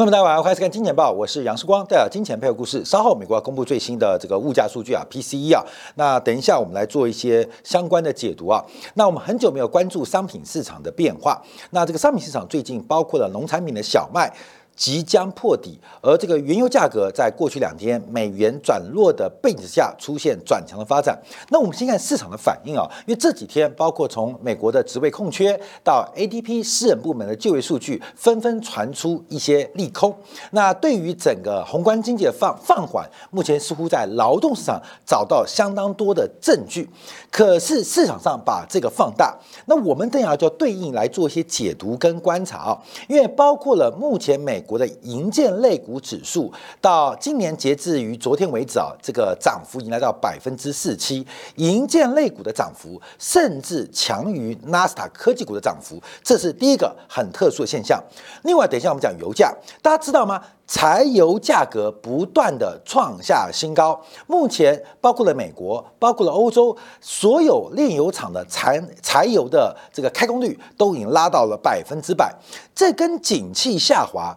那么，大家好，欢迎收看《金钱报》，我是杨世光，带来金钱配合故事。稍后美国要公布最新的这个物价数据啊，PCE 啊，那等一下我们来做一些相关的解读啊。那我们很久没有关注商品市场的变化，那这个商品市场最近包括了农产品的小麦。即将破底，而这个原油价格在过去两天美元转弱的背景下出现转强的发展。那我们先看市场的反应啊，因为这几天包括从美国的职位空缺到 ADP 私人部门的就业数据，纷纷传出一些利空。那对于整个宏观经济的放放缓，目前似乎在劳动市场找到相当多的证据。可是市场上把这个放大，那我们等下就要对应来做一些解读跟观察啊，因为包括了目前美。国的银建类股指数到今年截至于昨天为止啊，这个涨幅已经来到百分之四七，银建类股的涨幅甚至强于纳斯达科技股的涨幅，这是第一个很特殊的现象。另外，等一下我们讲油价，大家知道吗？柴油价格不断的创下新高，目前包括了美国，包括了欧洲，所有炼油厂的柴柴油的这个开工率都已经拉到了百分之百，这跟景气下滑。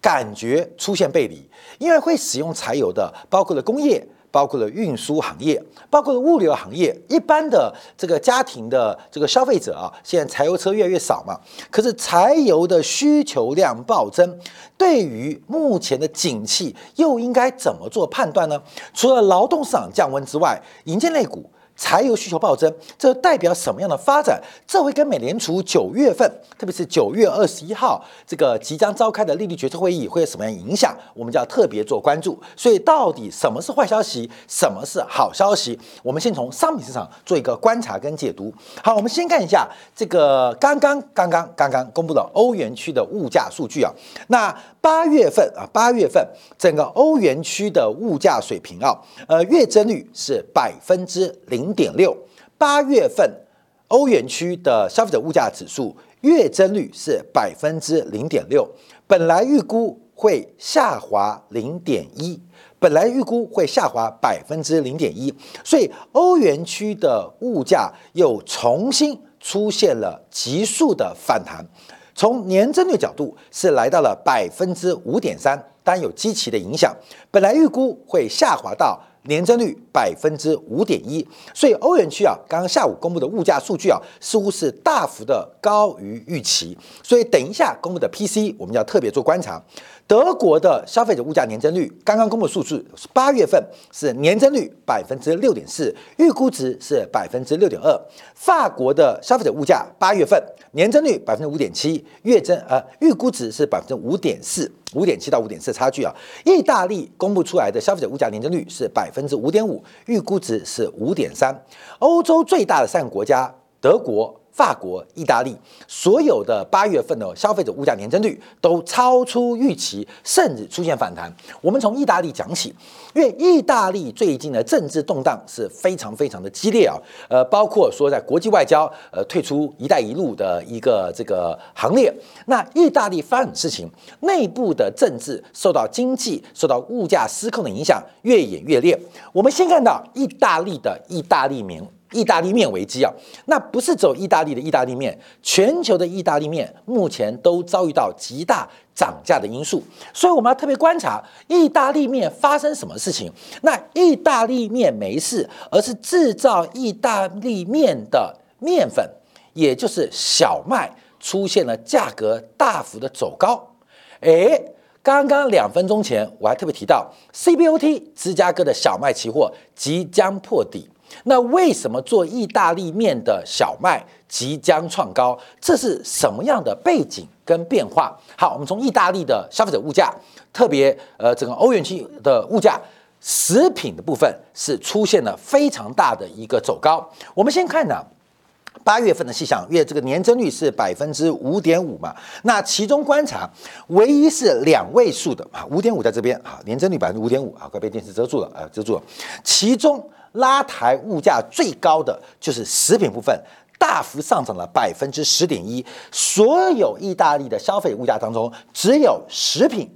感觉出现背离，因为会使用柴油的，包括了工业，包括了运输行业，包括了物流行业，一般的这个家庭的这个消费者啊，现在柴油车越来越少嘛，可是柴油的需求量暴增，对于目前的景气又应该怎么做判断呢？除了劳动市场降温之外，银建类股。柴油需求暴增，这代表什么样的发展？这会跟美联储九月份，特别是九月二十一号这个即将召开的利率决策会议会有什么样影响？我们就要特别做关注。所以，到底什么是坏消息，什么是好消息？我们先从商品市场做一个观察跟解读。好，我们先看一下这个刚刚刚刚刚刚公布的欧元区的物价数据啊。那八月份啊，八月份整个欧元区的物价水平啊，呃，月增率是百分之零。零点六，八月份欧元区的消费者物价指数月增率是百分之零点六，本来预估会下滑零点一，本来预估会下滑百分之零点一，所以欧元区的物价又重新出现了急速的反弹，从年增率角度是来到了百分之五点三，当然有积极的影响，本来预估会下滑到。年增率百分之五点一，所以欧元区啊，刚刚下午公布的物价数据啊，似乎是大幅的高于预期，所以等一下公布的 PC，我们要特别做观察。德国的消费者物价年增率刚刚公布数字，八月份是年增率百分之六点四，预估值是百分之六点二。法国的消费者物价八月份年增率百分之五点七，月增呃预估值是百分之五点四，五点七到五点四差距啊。意大利公布出来的消费者物价年增率是百分分之五点五，预估值是五点三。欧洲最大的三个国家，德国。法国、意大利所有的八月份的消费者物价年增率都超出预期，甚至出现反弹。我们从意大利讲起，因为意大利最近的政治动荡是非常非常的激烈啊，呃，包括说在国际外交，呃，退出“一带一路”的一个这个行列。那意大利发生事情，内部的政治受到经济、受到物价失控的影响，越演越烈。我们先看到意大利的意大利名。意大利面危机啊，那不是走意大利的意大利面，全球的意大利面目前都遭遇到极大涨价的因素，所以我们要特别观察意大利面发生什么事情。那意大利面没事，而是制造意大利面的面粉，也就是小麦出现了价格大幅的走高。诶，刚刚两分钟前我还特别提到 CBOT 芝加哥的小麦期货即将破底。那为什么做意大利面的小麦即将创高？这是什么样的背景跟变化？好，我们从意大利的消费者物价，特别呃整个欧元区的物价，食品的部分是出现了非常大的一个走高。我们先看呢，八月份的细项，因为这个年增率是百分之五点五嘛，那其中观察唯一是两位数的啊，五点五在这边啊，年增率百分之五点五啊，快被电视遮住了啊，遮住了，其中。拉抬物价最高的就是食品部分，大幅上涨了百分之十点一。所有意大利的消费物价当中，只有食品，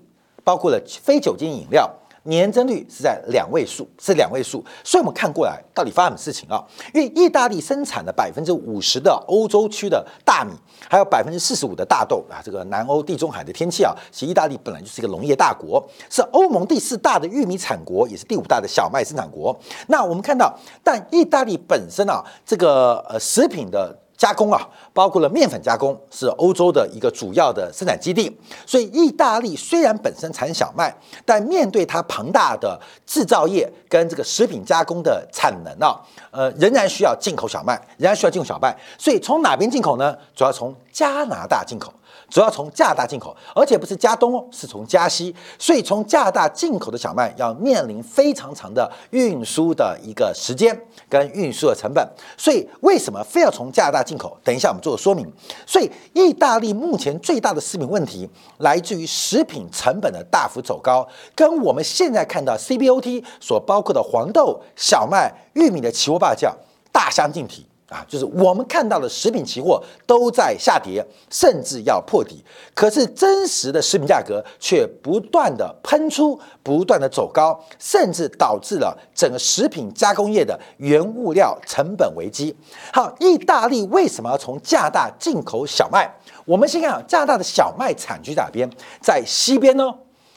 包括了非酒精饮料，年增率是在两位数，是两位数。所以我们看过来到底发生什么事情啊？因为意大利生产了百分之五十的欧洲区的大米，还有百分之四十五的大豆啊。这个南欧地中海的天气啊，其实意大利本来就是一个农业大国，是欧盟第四大的玉米产国，也是第五大的小麦生产国。那我们看到，但意大利本身啊，这个呃食品的。加工啊，包括了面粉加工，是欧洲的一个主要的生产基地。所以，意大利虽然本身产小麦，但面对它庞大的制造业跟这个食品加工的产能啊，呃，仍然需要进口小麦，仍然需要进口小麦。所以，从哪边进口呢？主要从加拿大进口。主要从加拿大进口，而且不是加东哦，是从加西，所以从加拿大进口的小麦要面临非常长的运输的一个时间跟运输的成本。所以为什么非要从加拿大进口？等一下我们做个说明。所以意大利目前最大的食品问题来自于食品成本的大幅走高，跟我们现在看到 CBOT 所包括的黄豆、小麦、玉米的期货报价大相径庭。啊，就是我们看到的食品期货都在下跌，甚至要破底，可是真实的食品价格却不断的喷出，不断的走高，甚至导致了整个食品加工业的原物料成本危机。好，意大利为什么要从加拿大进口小麦？我们先看加拿大的小麦产区在哪边，在西边呢，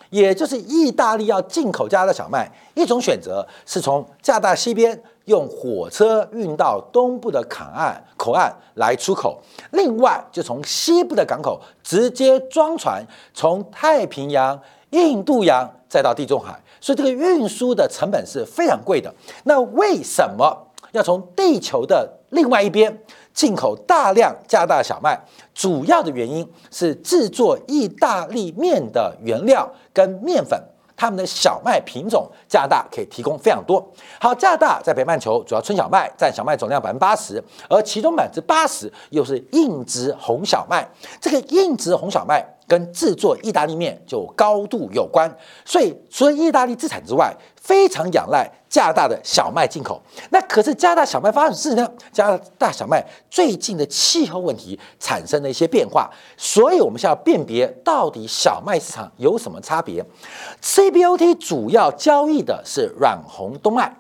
也就是意大利要进口加拿大小麦，一种选择是从加拿大西边。用火车运到东部的港岸口岸来出口，另外就从西部的港口直接装船从太平洋、印度洋再到地中海，所以这个运输的成本是非常贵的。那为什么要从地球的另外一边进口大量加拿大小麦？主要的原因是制作意大利面的原料跟面粉。他们的小麦品种，加拿大可以提供非常多。好，加拿大在北半球主要春小麦，占小麦总量百分之八十，而其中百分之八十又是硬质红小麦。这个硬质红小麦。跟制作意大利面就高度有关，所以除了意大利自产之外，非常仰赖加拿大的小麦进口。那可是加拿大小麦发生事呢？加拿大小麦最近的气候问题产生了一些变化，所以我们需要辨别到底小麦市场有什么差别。CBOT 主要交易的是软红冬麦，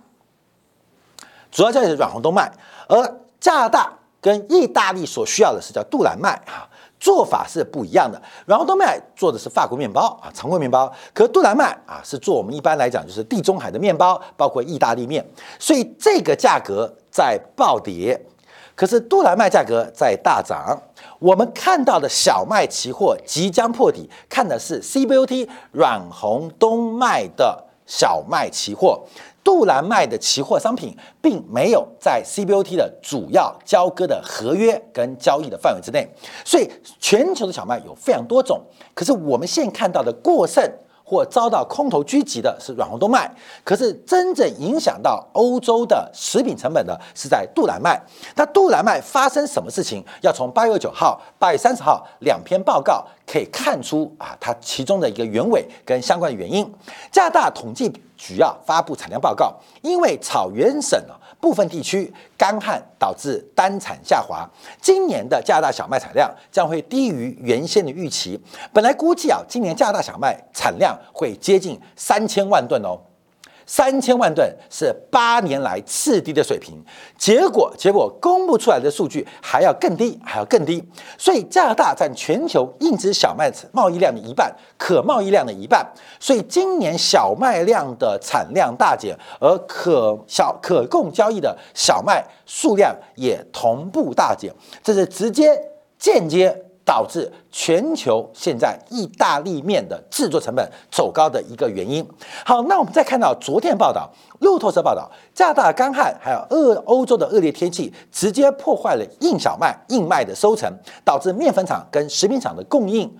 主要交易是软红冬麦，而加拿大跟意大利所需要的是叫杜兰麦啊。做法是不一样的，然后冬麦做的是法国面包啊，常规面包，可杜兰麦啊是做我们一般来讲就是地中海的面包，包括意大利面，所以这个价格在暴跌，可是杜兰麦价格在大涨。我们看到的小麦期货即将破底，看的是 CBOT 软红冬麦的小麦期货。杜兰麦的期货商品并没有在 CBOT 的主要交割的合约跟交易的范围之内，所以全球的小麦有非常多种。可是我们现看到的过剩或遭到空头狙击的是软红冬麦，可是真正影响到欧洲的食品成本的是在杜兰麦。那杜兰麦发生什么事情？要从八月九号、八月三十号两篇报告可以看出啊，它其中的一个原委跟相关的原因。加拿大统计。局要发布产量报告，因为草原省啊部分地区干旱导致单产下滑，今年的加拿大小麦产量将会低于原先的预期。本来估计啊，今年加拿大小麦产量会接近三千万吨哦。三千万吨是八年来次低的水平，结果结果公布出来的数据还要更低，还要更低。所以加拿大占全球硬质小麦贸易量的一半，可贸易量的一半。所以今年小麦量的产量大减，而可小可供交易的小麦数量也同步大减，这是直接间接。导致全球现在意大利面的制作成本走高的一个原因。好，那我们再看到昨天报道，路透社报道，加拿大干旱还有恶欧洲的恶劣天气，直接破坏了硬小麦、硬麦的收成，导致面粉厂跟食品厂的供应。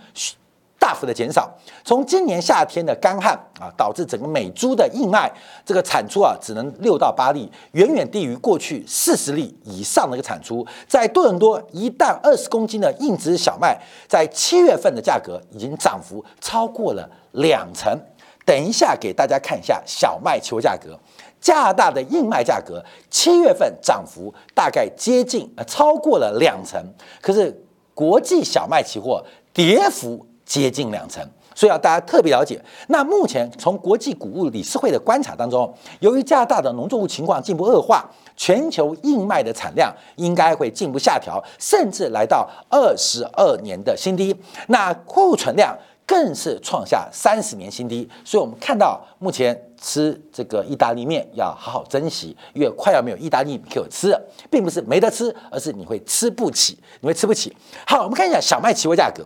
大幅的减少，从今年夏天的干旱啊，导致整个美猪的硬麦这个产出啊，只能六到八粒，远远低于过去四十粒以上的一个产出。在多伦多，一袋二十公斤的硬质小麦，在七月份的价格已经涨幅超过了两成。等一下给大家看一下小麦期货价格，加拿大的硬麦价格七月份涨幅大概接近呃超过了两成，可是国际小麦期货跌幅。接近两成，所以要大家特别了解。那目前从国际谷物理事会的观察当中，由于加拿大的农作物情况进一步恶化，全球硬麦的产量应该会进一步下调，甚至来到二十二年的新低。那库存量更是创下三十年新低。所以我们看到目前吃这个意大利面要好好珍惜，因为快要没有意大利面可以吃了，并不是没得吃，而是你会吃不起，你会吃不起。好，我们看一下小麦期货价格。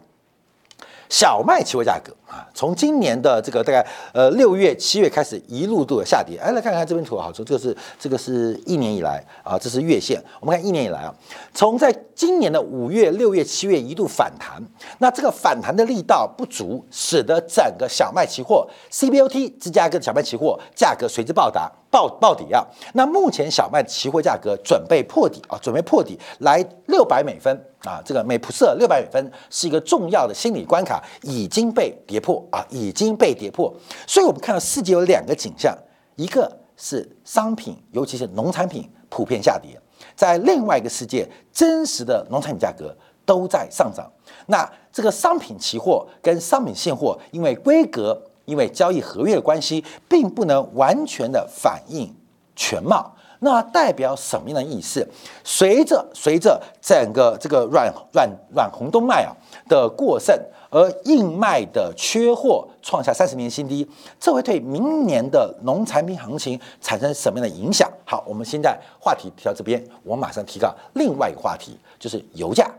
小麦期货价格。啊，从今年的这个大概呃六月、七月开始一路都有下跌。哎，来看看这边图好，从这个是这个是一年以来啊，这是月线。我们看一年以来啊，从在今年的五月、六月、七月一度反弹，那这个反弹的力道不足，使得整个小麦期货 CBOT 芝加哥的小麦期货价格随之暴达。报报底啊！那目前小麦期货价格准备破底啊，准备破底来六百美分啊，这个美普色六百美分是一个重要的心理关卡，已经被跌破啊，已经被跌破。所以我们看到世界有两个景象，一个是商品，尤其是农产品普遍下跌，在另外一个世界，真实的农产品价格都在上涨。那这个商品期货跟商品现货，因为规格。因为交易合约的关系，并不能完全的反映全貌。那代表什么样的意思？随着随着整个这个软软软红动脉啊的过剩，而硬脉的缺货创下三十年新低，这会对明年的农产品行情产生什么样的影响？好，我们现在话题提到这边，我马上提到另外一个话题，就是油价。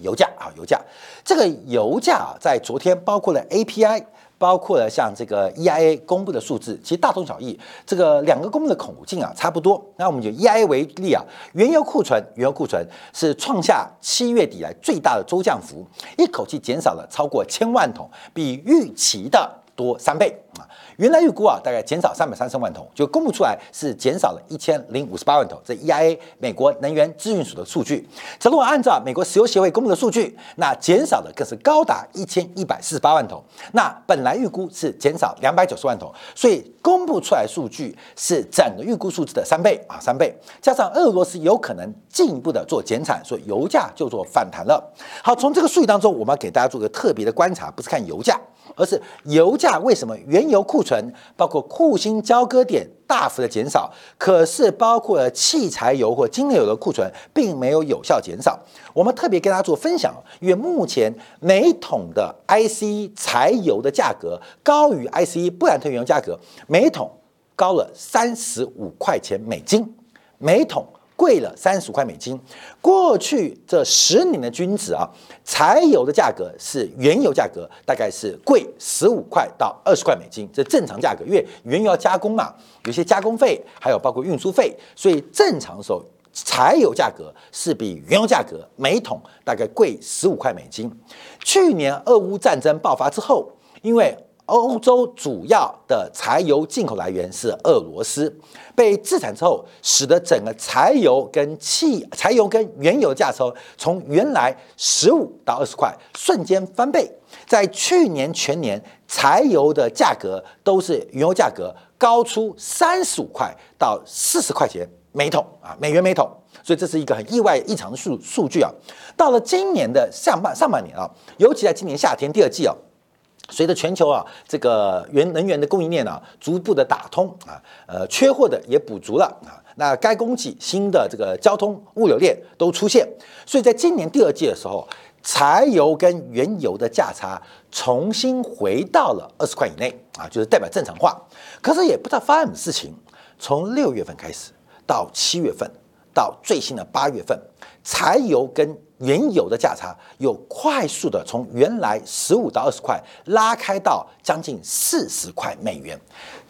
油价啊，油价，这个油价啊，在昨天包括了 API。包括了像这个 EIA 公布的数字，其实大同小异。这个两个公布的口径啊差不多。那我们就 EIA 为例啊，原油库存，原油库存是创下七月底来最大的周降幅，一口气减少了超过千万桶，比预期的多三倍啊。原来预估啊，大概减少三百三十万桶，就公布出来是减少了一千零五十八万桶。这 EIA 美国能源资讯署的数据，这如果按照美国石油协会公布的数据，那减少的更是高达一千一百四十八万桶。那本来预估是减少两百九十万桶，所以公布出来数据是整个预估数字的三倍啊，三倍。加上俄罗斯有可能进一步的做减产，所以油价就做反弹了。好，从这个数据当中，我们要给大家做个特别的观察，不是看油价。而是油价为什么原油库存包括库欣交割点大幅的减少，可是包括了汽柴油或精炼油的库存并没有有效减少。我们特别跟大家做分享，因为目前每桶的 IC 柴油的价格高于 IC 布兰特原油价格，每桶高了三十五块钱美金每桶。贵了三十块美金。过去这十年的均值啊，柴油的价格是原油价格大概是贵十五块到二十块美金，这正常价格。因为原油要加工嘛，有些加工费，还有包括运输费，所以正常时候柴油价格是比原油价格每桶大概贵十五块美金。去年俄乌战争爆发之后，因为欧洲主要的柴油进口来源是俄罗斯，被制裁之后，使得整个柴油跟汽柴油跟原油价车从原来十五到二十块，瞬间翻倍。在去年全年，柴油的价格都是原油价格高出三十五块到四十块钱每桶啊，美元每桶。所以这是一个很意外异常的数数据啊。到了今年的上半上半年啊，尤其在今年夏天第二季啊。随着全球啊这个原能源的供应链啊逐步的打通啊，呃缺货的也补足了啊，那该供给新的这个交通物流链都出现，所以在今年第二季的时候，柴油跟原油的价差重新回到了二十块以内啊，就是代表正常化。可是也不知道发生什么事情，从六月份开始到七月份到最新的八月份，柴油跟原油的价差又快速的从原来十五到二十块拉开到将近四十块美元，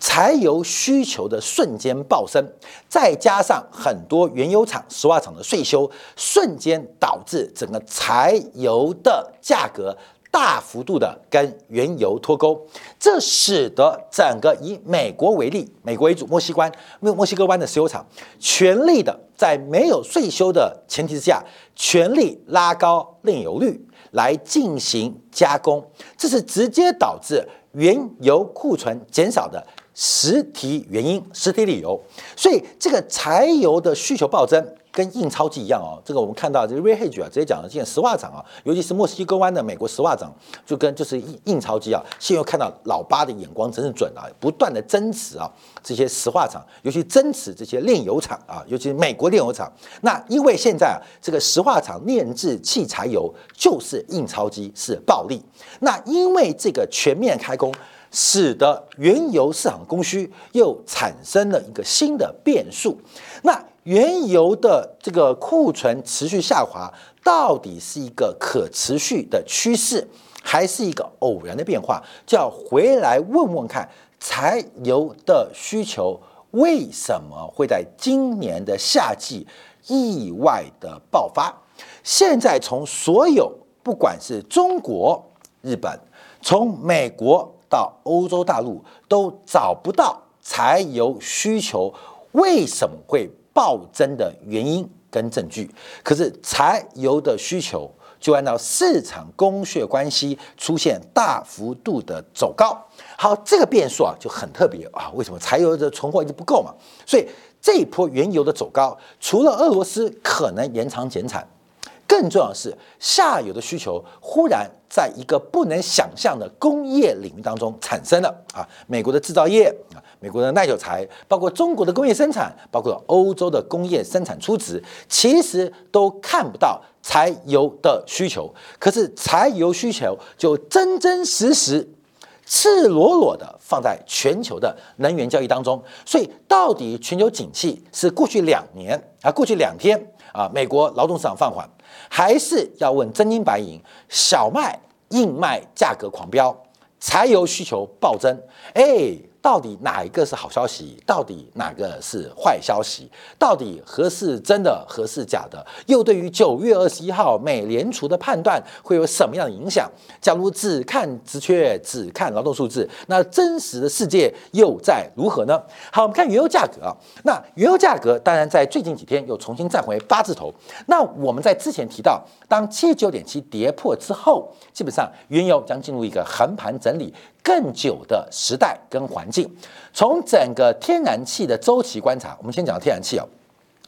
柴油需求的瞬间暴升，再加上很多原油厂、石化厂的税收，瞬间导致整个柴油的价格。大幅度的跟原油脱钩，这使得整个以美国为例，美国为主，墨西哥墨、墨西哥湾的石油厂全力的在没有税收的前提之下，全力拉高炼油率来进行加工，这是直接导致原油库存减少的实体原因、实体理由。所以，这个柴油的需求暴增。跟印钞机一样哦。这个我们看到这个 Ray Hedge 啊，直接讲了，现在石化厂啊，尤其是墨西哥湾的美国石化厂，就跟就是印印钞机啊，现在看到老八的眼光真是准啊，不断的增持啊这些石化厂，尤其增持这些炼油厂啊，尤其是美国炼油厂。那因为现在啊，这个石化厂炼制汽柴油就是印钞机是暴利。那因为这个全面开工。使得原油市场供需又产生了一个新的变数。那原油的这个库存持续下滑，到底是一个可持续的趋势，还是一个偶然的变化？就要回来问问看，柴油的需求为什么会在今年的夏季意外的爆发？现在从所有不管是中国、日本，从美国。到欧洲大陆都找不到柴油需求为什么会暴增的原因跟证据，可是柴油的需求就按照市场供需关系出现大幅度的走高。好，这个变数啊就很特别啊，为什么柴油的存货一直不够嘛？所以这一波原油的走高，除了俄罗斯可能延长减产。更重要的是，下游的需求忽然在一个不能想象的工业领域当中产生了啊！美国的制造业啊，美国的耐久材，包括中国的工业生产，包括欧洲的工业生产出值，其实都看不到柴油的需求。可是柴油需求就真真实实、赤裸裸的放在全球的能源交易当中。所以，到底全球景气是过去两年啊，过去两天啊，美国劳动市场放缓？还是要问真金白银，小麦、硬麦价格狂飙，柴油需求暴增，哎。到底哪一个是好消息？到底哪个是坏消息？到底何是真的，何是假的？又对于九月二十一号美联储的判断会有什么样的影响？假如只看职缺，只看劳动数字，那真实的世界又在如何呢？好，我们看原油价格啊。那原油价格当然在最近几天又重新站回八字头。那我们在之前提到，当七九点七跌破之后，基本上原油将进入一个横盘整理。更久的时代跟环境，从整个天然气的周期观察，我们先讲天然气啊，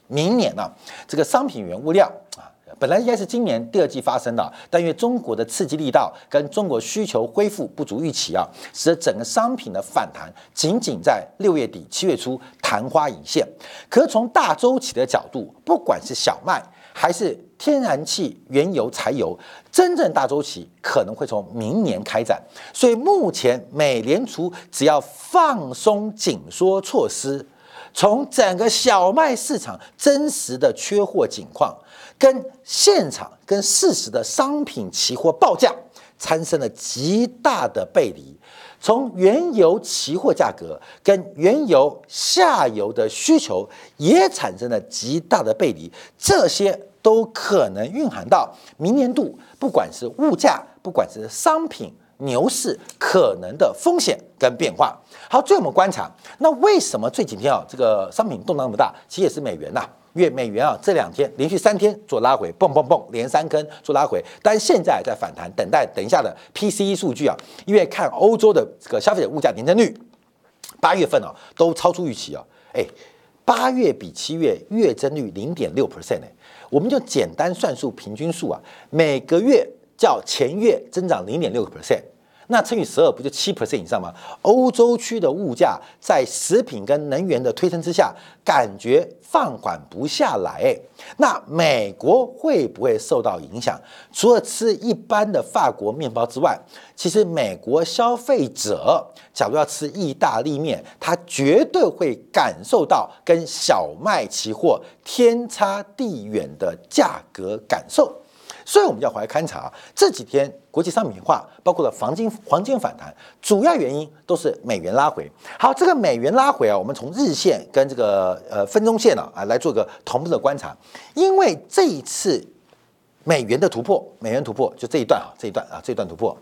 明年呢，这个商品原物料啊，本来应该是今年第二季发生的，但因为中国的刺激力道跟中国需求恢复不足预期啊，使得整个商品的反弹仅仅在六月底七月初昙花一现。可是从大周期的角度，不管是小麦。还是天然气、原油、柴油，真正大周期可能会从明年开展。所以目前美联储只要放松紧缩措施，从整个小麦市场真实的缺货情况，跟现场跟事实的商品期货报价产生了极大的背离。从原油期货价格跟原油下游的需求也产生了极大的背离，这些都可能蕴含到明年度，不管是物价，不管是商品牛市可能的风险跟变化。好，最后我们观察，那为什么这几天啊，这个商品动荡那么大？其实也是美元呐。因为美元啊，这两天连续三天做拉回，蹦蹦蹦，连三根做拉回，但现在在反弹，等待等一下的 PCE 数据啊，因为看欧洲的这个消费者物价年增率，八月份啊都超出预期啊，哎，八月比七月月增率零点六 percent 呢，我们就简单算数平均数啊，每个月较前月增长零点六个 percent。那乘以十二不就七 percent 以上吗？欧洲区的物价在食品跟能源的推升之下，感觉放缓不下来。那美国会不会受到影响？除了吃一般的法国面包之外，其实美国消费者假如要吃意大利面，他绝对会感受到跟小麦期货天差地远的价格感受。所以我们要回来勘察这几天国际商品化，包括了黄金黄金反弹，主要原因都是美元拉回。好，这个美元拉回啊，我们从日线跟这个呃分钟线啊啊来做个同步的观察。因为这一次美元的突破，美元突破就这一段啊，这一段啊，这一段突破，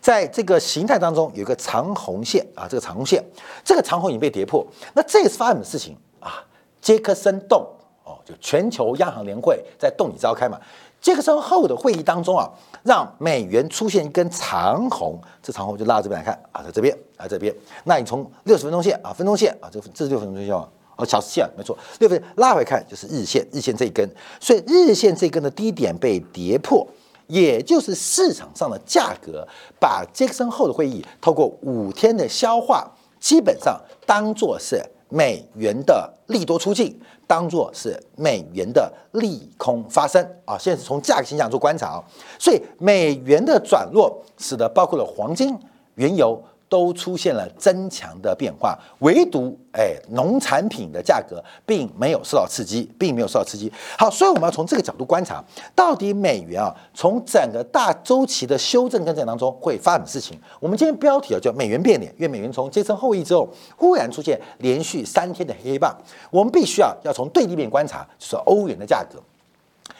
在这个形态当中有一个长红线啊，这个长红线，这个长红已经被跌破。那这是发生什么事情啊？杰克森洞哦，就全球央行联会在洞里召开嘛。杰克森后的会议当中啊，让美元出现一根长红，这长红就拉到这边来看啊，在这边啊这边。那你从六十分钟线啊分钟线啊，这这是六分钟线啊，哦，小时线没错，六分拉回看就是日线，日线这一根，所以日线这根的低点被跌破，也就是市场上的价格把杰克森后的会议透过五天的消化，基本上当做是美元的利多出境，当做是美元的利空发生啊。现在是从价格形象做观察啊，所以美元的转弱使得包括了黄金、原油。都出现了增强的变化，唯独哎农产品的价格并没有受到刺激，并没有受到刺激。好，所以我们要从这个角度观察，到底美元啊从整个大周期的修正跟正当中会发生事情。我们今天标题啊叫美元变脸，因为美元从接层后裔之后忽然出现连续三天的黑棒，我们必须啊要从对立面观察，就是欧元的价格。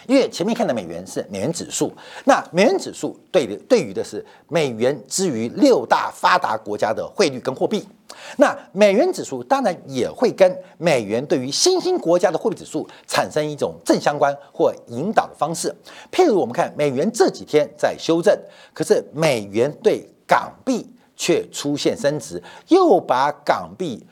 因为前面看的美元是美元指数，那美元指数对的对于的是美元之于六大发达国家的汇率跟货币，那美元指数当然也会跟美元对于新兴国家的货币指数产生一种正相关或引导的方式。譬如我们看美元这几天在修正，可是美元对港币却出现升值，又把港币。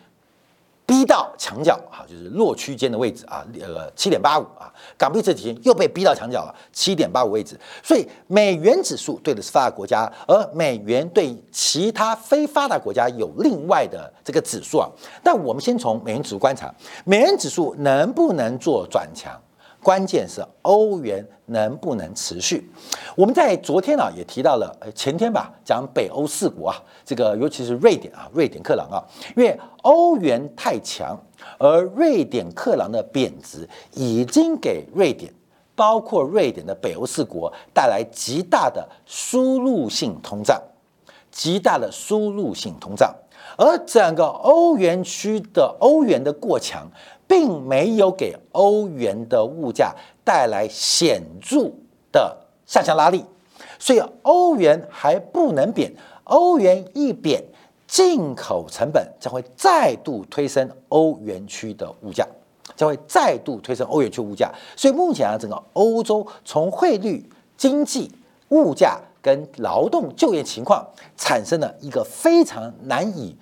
逼到墙角啊，就是弱区间的位置啊，呃，七点八五啊，港币这几天又被逼到墙角了，七点八五位置。所以美元指数对的是发达国家，而美元对其他非发达国家有另外的这个指数啊。但我们先从美元指数观察，美元指数能不能做转强？关键是欧元能不能持续？我们在昨天啊也提到了，呃前天吧，讲北欧四国啊，这个尤其是瑞典啊，瑞典克朗啊，因为欧元太强，而瑞典克朗的贬值已经给瑞典，包括瑞典的北欧四国带来极大的输入性通胀，极大的输入性通胀，而整个欧元区的欧元的过强。并没有给欧元的物价带来显著的下降拉力，所以欧元还不能贬。欧元一贬，进口成本将会再度推升欧元区的物价，将会再度推升欧元区物价。所以目前啊，整个欧洲从汇率、经济、物价跟劳动就业情况，产生了一个非常难以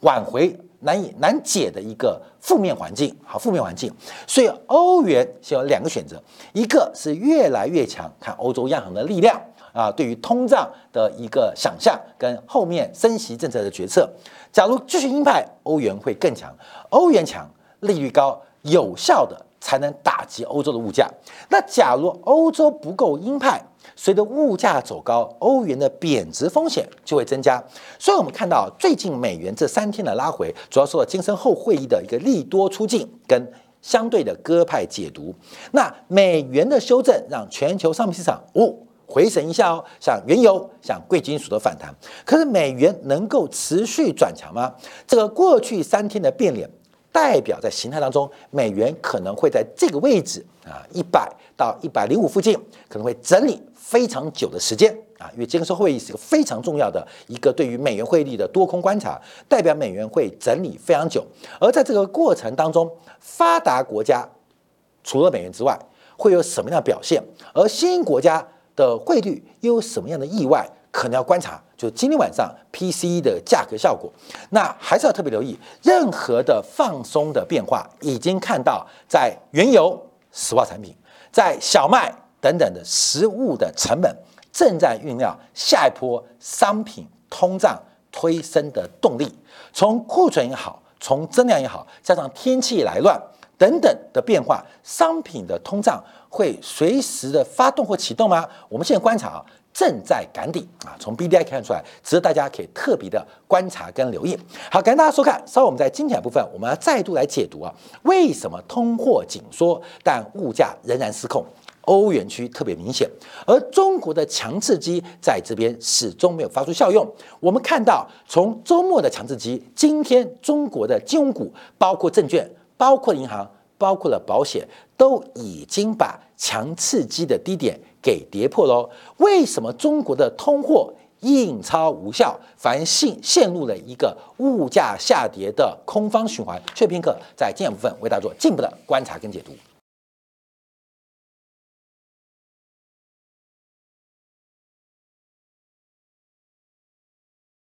挽回。难以难解的一个负面环境，好，负面环境，所以欧元现有两个选择，一个是越来越强，看欧洲央行的力量啊，对于通胀的一个想象跟后面升息政策的决策。假如继续鹰派，欧元会更强，欧元强，利率高，有效的才能打击欧洲的物价。那假如欧洲不够鹰派，随着物价走高，欧元的贬值风险就会增加。所以，我们看到最近美元这三天的拉回，主要受到金森后会议的一个利多出境跟相对的鸽派解读。那美元的修正让全球商品市场哦回神一下哦，像原油、像贵金属的反弹。可是，美元能够持续转强吗？这个过去三天的变脸。代表在形态当中，美元可能会在这个位置啊，一百到一百零五附近，可能会整理非常久的时间啊，因为这个时候会议是一个非常重要的一个对于美元汇率的多空观察，代表美元会整理非常久。而在这个过程当中，发达国家除了美元之外，会有什么样的表现？而新兴国家的汇率又有什么样的意外？可能要观察，就今天晚上 PC 的价格效果，那还是要特别留意任何的放松的变化。已经看到在原油、石化产品、在小麦等等的食物的成本正在酝酿下一波商品通胀推升的动力。从库存也好，从增量也好，加上天气来乱等等的变化，商品的通胀会随时的发动或启动吗？我们现在观察啊。正在赶底啊！从 B D I 看出来，值得大家可以特别的观察跟留意。好，感谢大家收看。稍后我们在精彩部分，我们要再度来解读啊，为什么通货紧缩，但物价仍然失控？欧元区特别明显，而中国的强刺激在这边始终没有发出效用。我们看到，从周末的强刺激，今天中国的金融股，包括证券、包括银行、包括了保险，都已经把强刺激的低点。给跌破喽？为什么中国的通货印钞无效，反而陷陷入了一个物价下跌的空方循环？薛平克在今天部分为大家做进一步的观察跟解读。